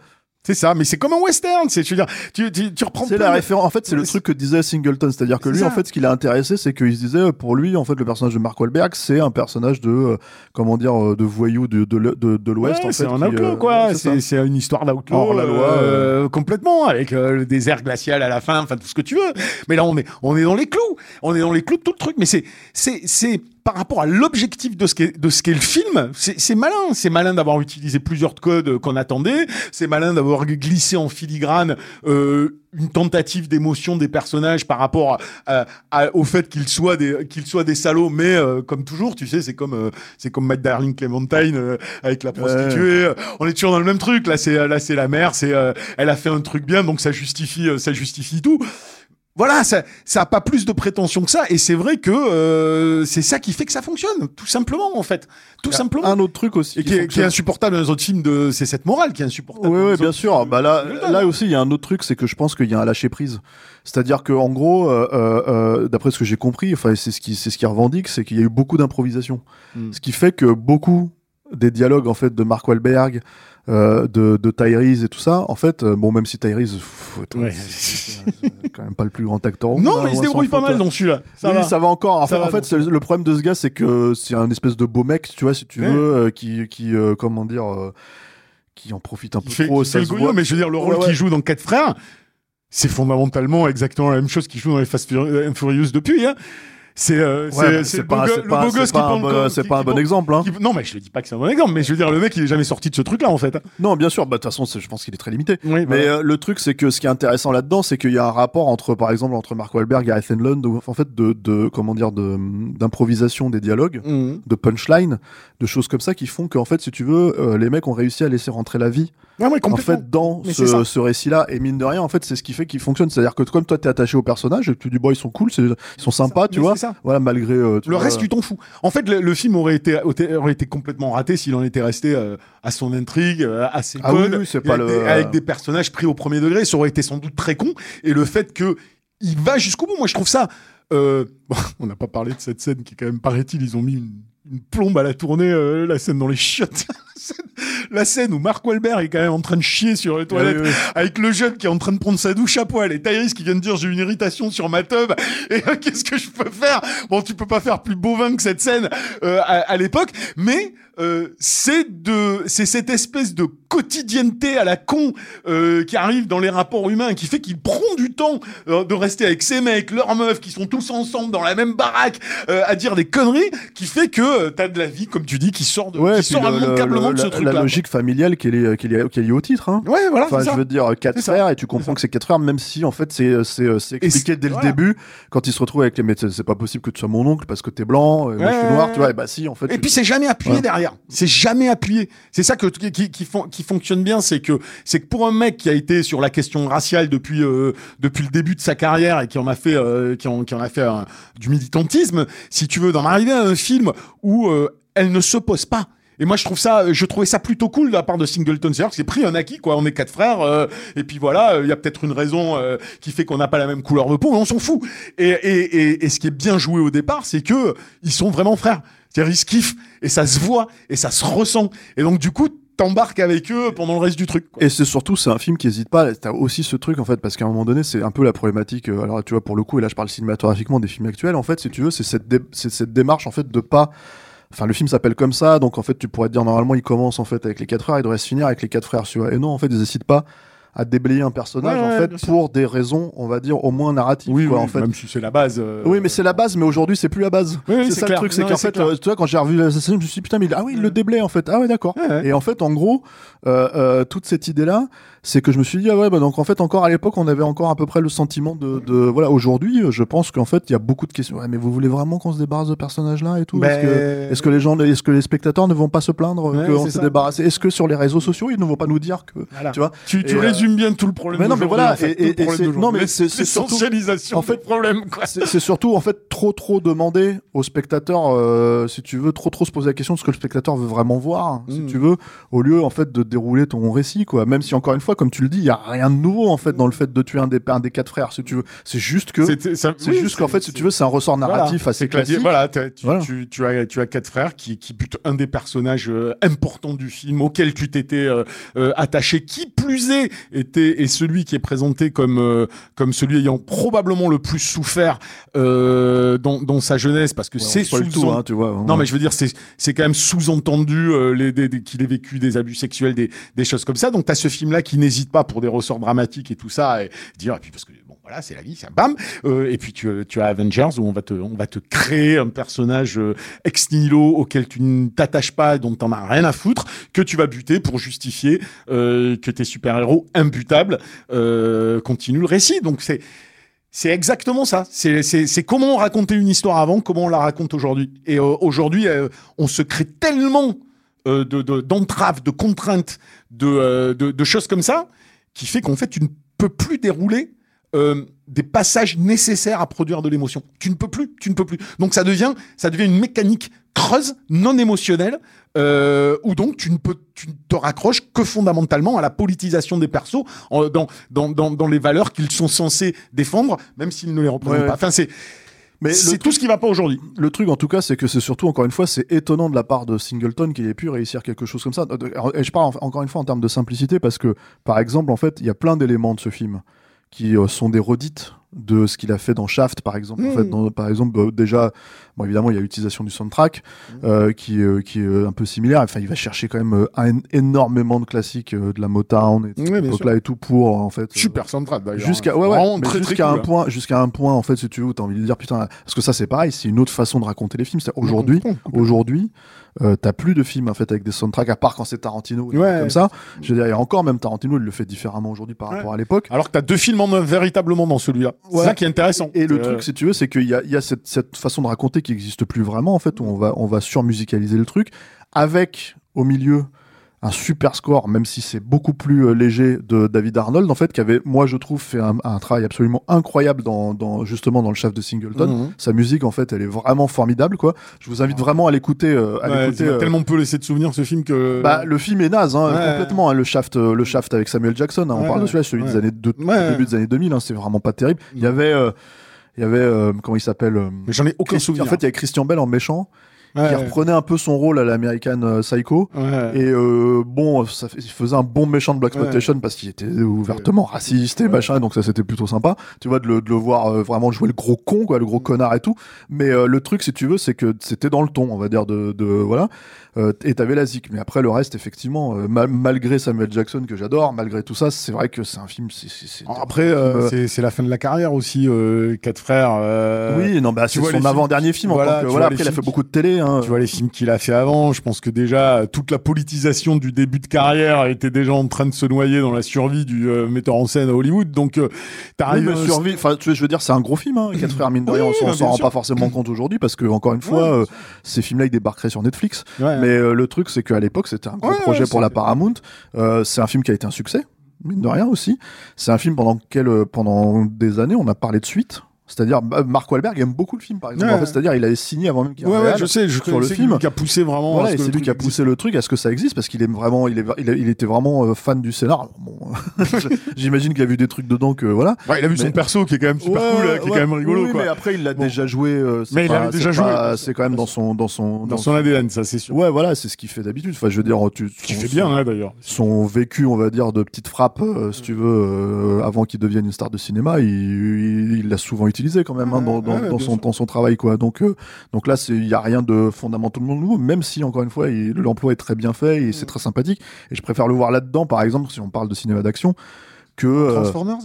C'est ça, mais c'est comme un western. C'est, je veux dire, tu, tu, tu reprends C'est la référence. En fait, c'est le truc que disait Singleton, c'est-à-dire que lui, ça. en fait, ce qui l'a intéressé, c'est qu'il se disait, euh, pour lui, en fait, le personnage de Mark Wahlberg, c'est un personnage de, euh, comment dire, euh, de voyou de, de, de, de l'Ouest, Ouais, c'est un outlaw, euh, quoi. c'est, une histoire d'outlaw. Hors la loi, euh, complètement, avec euh, le désert glacial à la fin, enfin, tout ce que tu veux. Mais là, on est, on est dans les clous. On est dans les clous de tout le truc. Mais c'est, c'est, c'est par rapport à l'objectif de ce qu'est, de ce qu'est le film. C'est, malin. C'est malin d'avoir utilisé plusieurs codes qu'on attendait. C'est malin d'avoir glissé en filigrane, euh, une tentative d'émotion des personnages par rapport à- à- au fait qu'ils soient des qu'ils soient des salauds mais euh, comme toujours tu sais c'est comme euh, c'est comme Matt Darling Clementine euh, avec la prostituée on est toujours dans le même truc là c'est là c'est la mère c'est euh, elle a fait un truc bien donc ça justifie euh, ça justifie tout voilà, ça, ça a pas plus de prétention que ça, et c'est vrai que euh, c'est ça qui fait que ça fonctionne, tout simplement en fait, tout simplement. Un autre truc aussi. et qui est, qui est insupportable dans les autres films de, c'est cette morale qui est insupportable. Oui, oui, bien sûr. Bah là, là aussi, il y a un autre truc, c'est que je pense qu'il y a un lâcher prise. C'est-à-dire que, en gros, euh, euh, euh, d'après ce que j'ai compris, enfin, c'est ce qui, c'est ce qui revendique, c'est qu'il y a eu beaucoup d'improvisation. Mm. Ce qui fait que beaucoup des dialogues, en fait, de Mark Wahlberg, euh, de, de Tyrese et tout ça, en fait, euh, bon, même si Tyrese, être- Ouais. c'est c'est quand même pas le plus grand acteur. Non, hein, mais il se débrouille pas mal toi. dans celui-là. Ça oui, va. ça va encore. En fait, va, en fait donc. c'est le problème de ce gars, c'est que c'est un espèce de beau mec, tu vois, si tu Ouais. veux, euh, qui, qui comment dire, qui en profite un peu fait, trop. fait le voit. mais je veux dire, le rôle Ouais, qu'il joue dans Quatre Frères, c'est fondamentalement exactement la même chose qu'il joue dans les Fast Furious depuis. Hein. C'est euh, Ouais, pas, c'est le beau gosse qui c'est pas un bon exemple. Hein. qui- Non, mais je le dis pas que c'est un bon exemple, mais je veux dire, le mec, il est jamais sorti de ce truc-là, en fait. Non, bien sûr. Bah de toute façon, je pense qu'il est très limité. Oui, Mais euh, le truc, c'est que ce qui est intéressant là-dedans, c'est qu'il y a un rapport entre, par exemple, entre Mark Wahlberg et Ethan Lund, en fait, de, de comment dire, de d'improvisation des dialogues, Mhm. de punchline, de choses comme ça qui font qu'en fait, si tu veux, euh, les mecs ont réussi à laisser rentrer la vie Ouais, en fait dans Mais ce, ce récit-là et mine de rien en fait c'est ce qui fait qu'il fonctionne c'est à dire que comme toi t'es attaché au personnage et que tu dis bon ils sont cool ils sont sympas tu Mais vois ça. voilà malgré euh, tu Le vois, reste, tu t'en fous. En fait, le, le film aurait été, aurait été complètement raté s'il en était resté euh, à son intrigue, euh, à ses Ah codes, oui, pas avec, le- des, avec des personnages pris au premier degré. Ça aurait été sans doute très con. Et le fait que il va jusqu'au bout, moi, je trouve ça. euh, bon, on n'a pas parlé de cette scène qui, quand même, paraît-il, ils ont mis une, une plombe à la tournée, euh, la scène dans les chiottes. la scène où Mark Wahlberg est quand même en train de chier sur les toilettes oui, oui. avec le jeune qui est en train de prendre sa douche à poil et Tyrese qui vient de dire j'ai une irritation sur ma tub et euh, qu'est-ce que je peux faire? Bon tu peux pas faire plus bovin que cette scène euh, à, à l'époque mais euh, c'est de c'est cette espèce de quotidienneté à la con euh, qui arrive dans les rapports humains qui fait qu'il prend du temps euh, de rester avec ses mecs leurs meufs qui sont tous ensemble dans la même baraque euh, à dire des conneries qui fait que euh, t'as de la vie comme tu dis qui sort de ouais, qui sort le- immanquablement le- de ce la- truc la logique familiale qui est, liée- qui est liée- qui est liée au titre hein. ouais voilà Enfin, je ça. veux dire quatre frères et tu comprends que c'est quatre frères, même si en fait c'est c'est expliqué dès le début quand ils se retrouvent avec les mais c'est pas possible que tu sois mon oncle parce que t'es blanc, moi je suis noir, tu vois. Et bah si en fait. Et tu- puis c'est jamais appuyé Ouais. derrière. C'est jamais appuyé. C'est ça qui, qui, fon- qui fonctionne bien, c'est que c'est pour un mec qui a été sur la question raciale depuis euh, le début de sa carrière et qui en a fait euh, un- du militantisme, si tu veux, d'en arriver à un film où euh, elle ne se pose pas. Et moi, je trouve ça, je trouvais ça plutôt cool de la part de Singleton. C'est-à-dire que c'est pris un acquis, quoi. On est quatre frères, euh, et puis voilà, il y a peut-être une raison euh, qui fait qu'on n'a pas la même couleur de peau, mais on s'en fout. Et, et ce qui est bien joué au départ, c'est que ils sont vraiment frères. C'est-à-dire ils kiffent et ça se voit et ça se ressent. Et donc du coup, t'embarques avec eux pendant le reste du truc. Et c'est surtout, c'est un film qui hésite pas. T'as aussi ce truc en fait, parce qu'à un moment donné, c'est un peu la problématique. euh, alors tu vois, pour le coup, et là je parle cinématographiquement des films actuels. En fait, si tu veux, c'est cette, cette démarche en fait de pas Enfin, le film s'appelle comme ça, donc en fait, tu pourrais te dire normalement, il commence en fait avec les quatre frères, il devrait se finir avec les quatre frères. Tu vois. Et non, en fait, ils n'hésitent pas à déblayer un personnage Ouais, en fait pour des raisons, on va dire au moins narratives. Oui, quoi, oui, en fait. même si c'est la base. euh, Oui, mais c'est la base, mais aujourd'hui, c'est plus la base. Oui, oui, c'est ça clair. le truc, c'est qu'en fait, euh, tu vois, quand j'ai revu l'assassin, je me suis dit, putain, mais il- ah oui, il le déblait, en fait. Ah ouais, d'accord. Et en fait, en gros, euh, euh, toute cette idée-là, c'est que je me suis dit, ah ouais, bah donc en fait, encore à l'époque, on avait encore à peu près le sentiment de, de voilà, aujourd'hui, euh, je pense qu'en fait, il y a beaucoup de questions. Ouais, mais vous voulez vraiment qu'on se débarrasse de ce personnage-là et tout? Ben, Est-ce que, les gens, est-ce que les spectateurs ne vont pas se plaindre qu'on s'est débarrassé Est-ce que sur les réseaux sociaux, ils ne vont pas nous dire que, Voilà. tu vois? Tu, tu Et, résumes bien tout le problème. mais non, mais voilà, en fait, et- et- et non, mais c'est- l'essentialisation en fait, problème, c'est surtout en fait trop trop demander au spectateur euh, si tu veux trop trop se poser la question de ce que le spectateur veut vraiment voir si Mm. tu veux au lieu en fait de dérouler ton récit quoi même si encore une fois comme tu le dis il y a rien de nouveau en fait dans le fait de tuer un des un des quatre frères si tu veux c'est juste que c'est oui, juste qu'en fait si tu veux c'est un ressort narratif Voilà, assez classique. Voilà, t'as- tu, Voilà. Tu, tu as, tu as quatre frères qui, qui butent un des personnages euh, importants du film auquel tu t'étais euh, euh, attaché. Qui plus est, était est celui qui est présenté comme euh, comme celui ayant probablement le plus souffert euh, dans, dans sa jeunesse, parce que Ouais, c'est sous tout hein, tu vois non, mais je veux dire, c'est c'est quand même sous-entendu euh, qu'il ait vécu des abus sexuels, des, des choses comme ça. Donc, t'as ce film-là qui n'hésite pas pour des ressorts dramatiques et tout ça, et dire, et puis parce que voilà, c'est la vie, un bam. Euh, et puis tu, tu as Avengers où on va te, on va te créer un personnage euh, ex nihilo auquel tu ne t'attaches pas, dont t'en as rien à foutre, que tu vas buter pour justifier euh, que tes super-héros imbutables euh, continuent le récit. Donc c'est c'est exactement ça. C'est, comment on racontait une histoire avant, comment on la raconte aujourd'hui. Et euh, aujourd'hui, on se crée tellement euh, de, de, d'entraves, de contraintes, de, de, de choses comme ça, qui fait qu'en fait, tu ne peux plus dérouler euh, des passages nécessaires à produire de l'émotion. Tu ne peux plus, tu ne peux plus. Donc ça devient, ça devient une mécanique creuse, non émotionnelle, euh, où donc tu ne peux, tu ne te raccroches que fondamentalement à la politisation des persos, en- dans, dans, dans, dans les valeurs qu'ils sont censés défendre, même s'ils ne les représentent Ouais, pas. Enfin, c'est, Mais c'est tout ce qui va pas aujourd'hui. le truc en tout cas c'est que c'est surtout encore une fois c'est étonnant de la part de Singleton qu'il ait pu réussir quelque chose comme ça et je parle en- encore une fois en termes de simplicité parce que par exemple en fait il y a plein d'éléments de ce film qui euh, sont des redites de ce qu'il a fait dans Shaft par exemple en Mm. fait dans- par exemple euh, déjà bon évidemment il y a l'utilisation du soundtrack euh, qui euh, qui est euh, un peu similaire enfin il va chercher quand même un- énormément de classiques de la Motown et Oui, bien époque-là et tout pour en fait Super soundtrack d'ailleurs. Jusqu'à ouais, ouais, très, cool, un hein. point jusqu'à un point en fait si tu veux t'as envie de dire putain parce que ça c'est pareil c'est une autre façon de raconter les films c'est aujourd'hui aujourd'hui t'as plus de films en fait avec des soundtracks à part quand c'est Tarantino Ouais. comme ça je veux dire il y a encore même Tarantino il le fait différemment aujourd'hui par Ouais. rapport à l'époque Alors que t'as deux films en véritablement dans celui-là. C'est Ouais. ça qui est intéressant. et le Euh, truc, si tu veux, c'est qu'il y a, il y a cette, cette façon de raconter qui n'existe plus vraiment, en fait, où on va, on va surmusicaliser le truc, avec, au milieu, un super score, même si c'est beaucoup plus euh, léger, de David Arnold, en fait, qui avait, moi, je trouve, fait un, un travail absolument incroyable dans, dans, justement, dans le chef de Singleton. Mhm. Sa musique, en fait, elle est vraiment formidable, quoi. Je vous invite vraiment à l'écouter, euh, ouais, euh, tellement peu laissé de souvenirs ce film que. bah, le film est naze, hein, Ouais. complètement. hein, le Shaft, euh, le Shaft avec Samuel Jackson. hein, on parle de celui-là, celui des années de, début des années 2000. hein, c'est vraiment pas terrible. Il y avait, il y avait, euh, comment il s'appelle j'en ai aucun Christ- souvenir. En fait, il y avait Christian Bell en méchant Ouais, qui reprenait un peu son rôle à l'American euh, Psycho. ouais. Et euh, bon, ça, il faisait un bon méchant de Black Exploitation parce qu'il était ouvertement raciste et machin, donc ça c'était plutôt sympa. Tu vois, de le, de le voir euh, vraiment jouer le gros con, quoi, le gros connard et tout. Mais euh, le truc, si tu veux, c'est que c'était dans le ton, on va dire, de, de voilà. Euh, et t'avais la zik. Mais après, le reste, effectivement, mal- malgré Samuel Jackson que j'adore, malgré tout ça, c'est vrai que c'est un film. c'est c'est- c'est- Après, euh, Euh, c'est- c'est la fin de la carrière aussi, euh, Quatre Frères. euh, oui, non, bah c'est son avant-dernier film. en voilà, tant que- voilà, après, il a fait beaucoup de télé. Hein. Tu vois les films qu'il a fait avant, je pense que déjà toute la politisation du début de carrière était déjà en train de se noyer dans la survie du euh, metteur en scène à Hollywood. Donc euh, Oui, t'arrives. euh, survie. Enfin, tu je veux dire, c'est un gros film. Hein. Quatre frères mine de Oui, rien, bah, on s'en bien rend pas forcément compte aujourd'hui parce que encore une fois, Ouais, euh, ces films-là ils débarqueraient sur Netflix. ouais. Mais euh, le truc, c'est qu'à l'époque, c'était un gros Ouais, projet pour la Paramount. C'est un film qui a été un succès, mine de rien aussi. C'est un film pendant lequel, pendant des années, on a parlé de suite. C'est-à-dire, bah, Mark Wahlberg aime beaucoup le film, par exemple. Ouais. En fait, c'est-à-dire, il avait signé avant même qu'il Ouais, ouais, je sais, je sur le film. qui a poussé vraiment. Voilà, c'est lui qui a poussé le truc à ce que ça existe parce qu'il est vraiment, il est, il, était vraiment euh, fan du scénar. Bon, j'imagine qu'il a vu des trucs dedans que voilà. Ouais, il a vu son perso qui est quand même super cool, là, qui est quand même rigolo, Oui, quoi. mais après, il l'a Bon. déjà joué. euh, Mais il avait déjà joué, C'est quand même dans son, dans son, Dans son ADN, ça c'est sûr. Ouais, voilà, c'est ce qu'il fait d'habitude. Enfin, je veux dire, tu, Qui fait bien, hein, d'ailleurs. son vécu, on va dire, de petite frappe, euh, si tu veux, avant qu'il devienne une star de cinéma, il il l'a souvent utilisé quand même hein, dans, dans, Ouais, dans bien son, sûr. dans son travail, quoi. Donc, euh, donc là, c'est- il y a rien de fondamentalement nouveau, même si encore une fois, l'emploi est très bien fait et Mm. c'est très sympathique. Et je préfère le voir là-dedans, par exemple, si on parle de cinéma d'action, que euh, Transformers?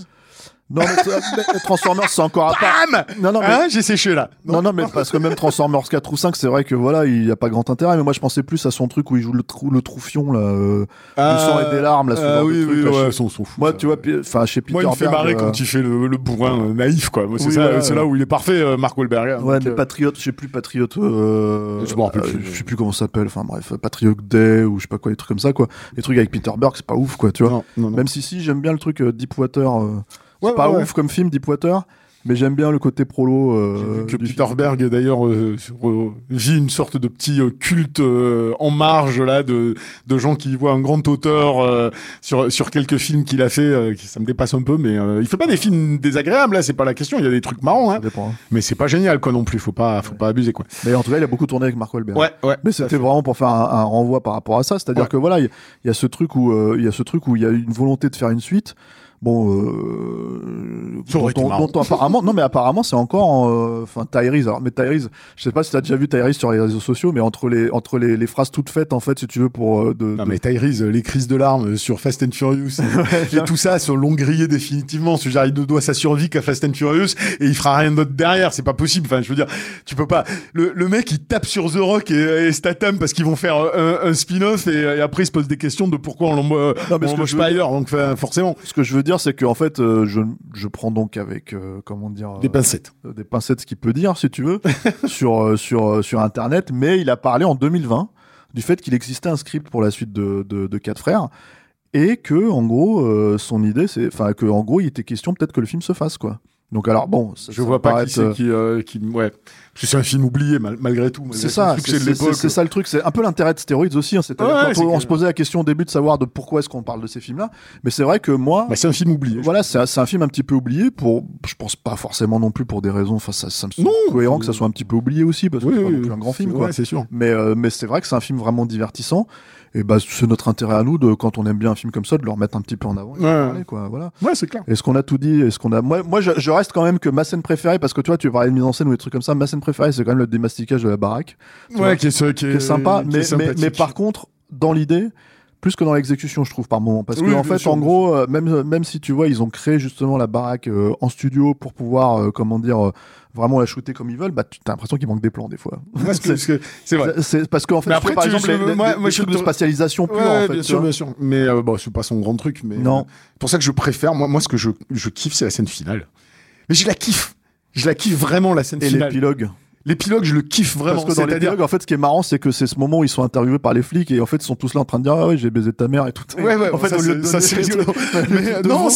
Non, mais, mais Transformers, c'est encore à part. Bam Non, non, mais Hein, j'ai séché là. non, non, mais parce que même Transformers 4 ou 5, c'est vrai que voilà, il n'y a pas grand intérêt. Mais moi, je pensais plus à son truc où il joue le, trou, le troufion, là, euh, du sang et des larmes, là, ce Ah genre de oui, truc, oui, là, ouais, je- ils sont, sont fous. Moi, ça. tu vois, enfin, chez Peter Moi, il me fait Berg, marrer euh, quand il fait le, le bourrin euh, naïf, quoi. Moi, c'est Oui, c'est là où il est parfait, euh, Mark Wahlberg. Ouais, Donc, mais euh, Patriote, je sais plus, Patriote. Euh, Je m'en rappelle euh, plus. Je sais plus comment ça s'appelle. Enfin bref, Patriot Day ou je sais pas quoi, des trucs comme ça, quoi. Les trucs avec Peter Berg, c'est pas ouf, quoi, tu vois. non, non, non. Même si, si, j'aime bien le truc euh, Deepwater. Ouais, c'est pas ouf comme film, Deepwater, mais j'aime bien le côté prolo. Euh, que du Peter film. Berg d'ailleurs euh, vit une sorte de petit euh, culte euh, en marge là de, de gens qui voient un grand auteur euh, sur sur quelques films qu'il a fait euh, qui- ça me dépasse un peu mais euh, il fait pas des films désagréables là c'est pas la question il y a des trucs marrants Ça hein, dépend. hein. mais c'est pas génial quoi non plus faut pas faut pas abuser quoi Mais en tout cas, il a beaucoup tourné avec Mark Wahlberg. ouais ouais Mais c'était vraiment pour faire un, un renvoi par rapport à ça, c'est-à-dire Ouais. que voilà, il y, a ce truc où euh, il y a ce truc où il y a une volonté de faire une suite. Bon, euh, dont, on- dont on- apparemment, non mais apparemment c'est encore, euh, enfin Tyrese. Alors mais Tyrese, je sais pas si t'as déjà vu Tyrese sur les réseaux sociaux, mais entre les entre les, les phrases toutes faites en fait, si tu veux pour euh, de, non de- mais Tyrese euh, les crises de larmes sur Fast and Furious. Et, tout ça sont l'ont grillé définitivement. Ce genre il ne doit sa survie qu'à Fast and Furious et il fera rien d'autre derrière. C'est pas possible. Enfin je veux dire tu peux pas. Le, le mec il tape sur The Rock et, et Statham parce qu'ils vont faire euh, un, un spin-off et, et après il se pose des questions de pourquoi on l'embauche pas ailleurs. Donc forcément. Ce que je veux dire, c'est que en fait, euh, je, je prends donc avec euh, comment dire des euh, pincettes des pincettes, ce qu'il peut dire, si tu veux, sur, sur, sur Internet, mais il a parlé en 2020 du fait qu'il existait un script pour la suite de, de, de Quatre Frères, et que, en gros, son idée, c'est, enfin, que, en gros, il était question peut-être que le film se fasse, quoi. Donc, alors, bon, ça- je ça vois pas qui c'est qui, euh, qui ouais parce que c'est un film oublié mal- malgré tout C'est ça, c'est ça le truc. C'est un peu l'intérêt de stéroïdes aussi. hein, Ouais, quand on, se posait la question au début de savoir de pourquoi est-ce qu'on parle de ces films-là. Mais c'est vrai que moi, Bah, c'est un film oublié voilà, c'est un, film un petit peu oublié pour, je pense pas forcément non plus pour des raisons. Enfin, ça, ça me semble cohérent que ça soit un petit peu oublié aussi parce que oui, c'est pas oui, non plus un grand film, ouais, c'est sûr Mais, euh, mais c'est vrai que c'est un film vraiment divertissant. Et bah, c'est notre intérêt à nous, de, quand on aime bien un film comme ça, de le remettre un petit peu en avant. et Ouais. parler, quoi, voilà. ouais c'est clair Est-ce qu'on a tout dit? Est-ce qu'on a Moi, moi je, je reste quand même que ma scène préférée, parce que tu vois, tu parlais de mise en scène ou des trucs comme ça. Ma scène préférée, c'est quand même le démasticage de la baraque, vois, ouais qui est, qui sympa. qui mais, mais par contre, dans l'idée, plus que dans l'exécution, je trouve par moment, parce que Oui, en bien fait, sûr, en gros, euh, même même si tu vois, ils ont créé justement la baraque euh, en studio pour pouvoir, euh, comment dire, vraiment la shooter comme ils veulent, bah, tu as l'impression qu'il manque des plans des fois. Que- que- c'est vrai C'est- parce qu'en fait, Mais après, par tu- exemple, les, moi- moi, je de spatialisation pure, Ouais, en fait. bien sûr, bien sûr. Mais bon, c'est pas son grand truc. Mais Non. c'est pour ça que je préfère. Moi, moi, ce que je, je kiffe, c'est la scène finale. Mais je la kiffe. Je la kiffe vraiment la scène Et finale. l'épilogue. L'épilogue, je le kiffe vraiment. Parce que dans l'épilogue, en fait, ce qui est marrant, c'est que c'est ce moment où ils sont interviewés par les flics et en fait, ils sont tous là en train de dire Ah ouais, j'ai baisé ta mère et tout. Ouais, ouais, en fait, ça, c'est- ça, rigolo. Mais non,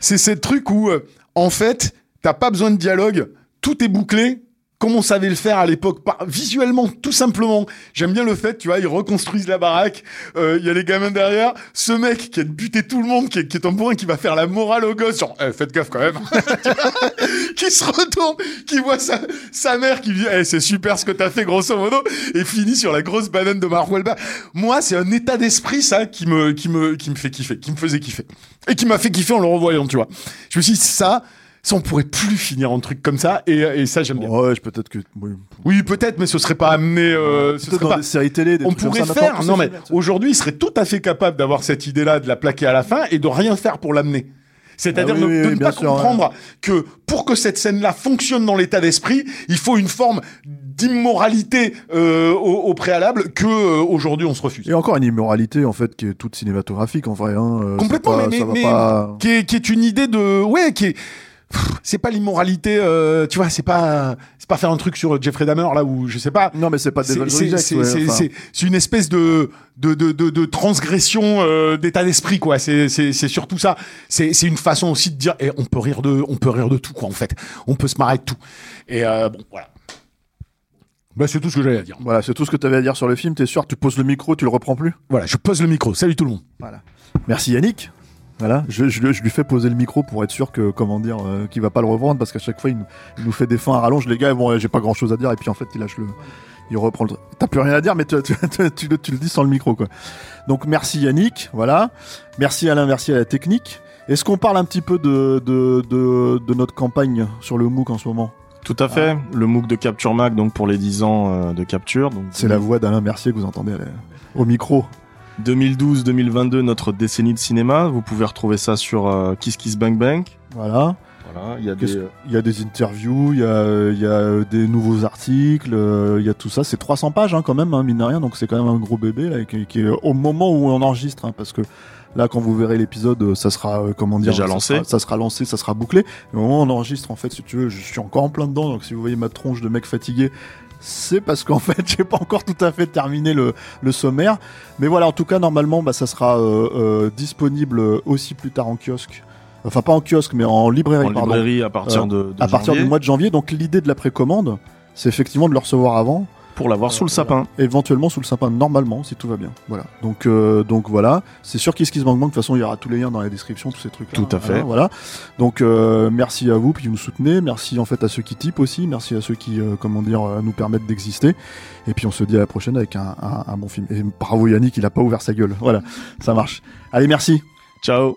c'est ce truc où, euh, en fait, t'as pas besoin de dialogue, tout est bouclé. Comme on savait le faire à l'époque, visuellement, tout simplement. J'aime bien le fait, tu vois, ils reconstruisent la baraque, euh, il y a les gamins derrière, ce mec qui a buté tout le monde, qui est, qui un bourrin, qui va faire la morale aux gosses, genre, Eh, faites gaffe quand même, qui se retourne, qui voit sa, mère, qui dit, Eh, c'est super ce que t'as fait, grosso modo, et finit sur la grosse banane de Mark. Moi, c'est un état d'esprit, ça, qui me, qui me, qui me fait kiffer, qui me faisait kiffer. Et qui m'a fait kiffer en le revoyant, tu vois. Je me suis dit, ça, ça, on pourrait plus finir un truc comme ça, et, et ça, j'aime bien. Ouais, peut-être que. Oui. Oui, peut-être, mais ce serait pas amené. Euh, ce serait dans pas. des séries télé, des On pourrait ça, faire. Non, mais aujourd'hui, il serait tout à fait capable d'avoir cette idée-là, de la plaquer à la fin et de rien faire pour l'amener. C'est-à-dire Ah oui, de, oui, de oui, ne pas sûr, comprendre que pour que cette scène-là fonctionne dans l'état d'esprit, il faut une forme d'immoralité euh, au, au préalable que euh, aujourd'hui on se refuse. Et encore une immoralité en fait qui est toute cinématographique en vrai. Hein. euh, Complètement, pas- mais, mais, va mais pas- qui, est, qui est une idée de ouais qui est c'est pas l'immoralité euh, tu vois c'est pas c'est pas faire un truc sur Jeffrey Dahmer là où je sais pas. Non, mais c'est pas des c'est- enfin, une espèce de de, de, de, de transgression euh, d'état d'esprit quoi. C'est c'est c'est surtout ça. C'est c'est une façon aussi de dire eh, on peut rire de on peut rire de tout quoi en fait. On peut se marrer de tout. Et euh, bon voilà. Bah, c'est tout ce que j'avais à dire. Voilà, c'est tout ce que tu avais à dire sur le film. T'es sûr Tu poses le micro, tu le reprends plus? Voilà je pose le micro. Salut tout le monde. Voilà. Merci Yannick. Voilà, je, je, je lui fais poser le micro pour être sûr que, comment dire, euh, qu'il va pas le revendre parce qu'à chaque fois il nous, il nous fait des fins à rallonge. Les gars, bon, j'ai pas grand chose à dire et puis en fait il lâche le, il reprend le. T'as plus rien à dire, mais tu, tu, tu, tu le- tu le dis sans le micro quoi. Donc merci Yannick, voilà. Merci Alain, merci à la technique. Est-ce qu'on parle un petit peu de, de, de, de notre campagne sur le MOOC en ce moment? Tout à fait. Le MOOC de Capture Mac, donc pour les 10 ans euh, de capture. Donc, C'est la voix d'Alain Mercier que vous entendez au micro. 2012-2022, notre décennie de cinéma. Vous pouvez retrouver ça sur euh, Kiss Kiss Bang Bang. Voilà. Voilà, il y a des... euh, Il y a des interviews, il y a, il y a des nouveaux articles, euh, il y a tout ça. C'est 300 pages hein, quand même, hein, mine de rien, donc c'est quand même un gros bébé là, qui, qui est au moment où on enregistre, hein, parce que là, quand vous verrez l'épisode, euh, ça sera euh, comment dire, Déjà ça lancé. sera- ça sera lancé, ça sera bouclé. Au moment où on enregistre, en fait, si tu veux, je suis encore en plein dedans. Donc si vous voyez ma tronche de mec fatigué, c'est parce qu'en fait, j'ai pas encore tout à fait terminé le, le sommaire. Mais voilà, en tout cas, normalement, bah, ça sera euh, euh, disponible aussi plus tard en kiosque. Enfin, pas en kiosque, mais en librairie, en pardon librairie à partir Euh, de, de à partir du mois de janvier. Donc l'idée de la précommande, c'est effectivement de le recevoir avant, pour l'avoir sous le sapin. éventuellement sous le sapin, normalement, si tout va bien. Voilà. Donc euh, donc voilà, c'est sûr qu'est-ce qui se manque. De toute façon, il y aura tous les liens dans la description, tous ces trucs. Tout à fait. Voilà. Donc euh, merci à vous, puis vous nous soutenez. Merci en fait à ceux qui typent aussi. Merci à ceux qui euh, comment dire nous permettent d'exister. Et puis on se dit à la prochaine avec un, un, un bon film. Et bravo Yannick, il a pas ouvert sa gueule. Voilà, ça marche. Allez, merci. Ciao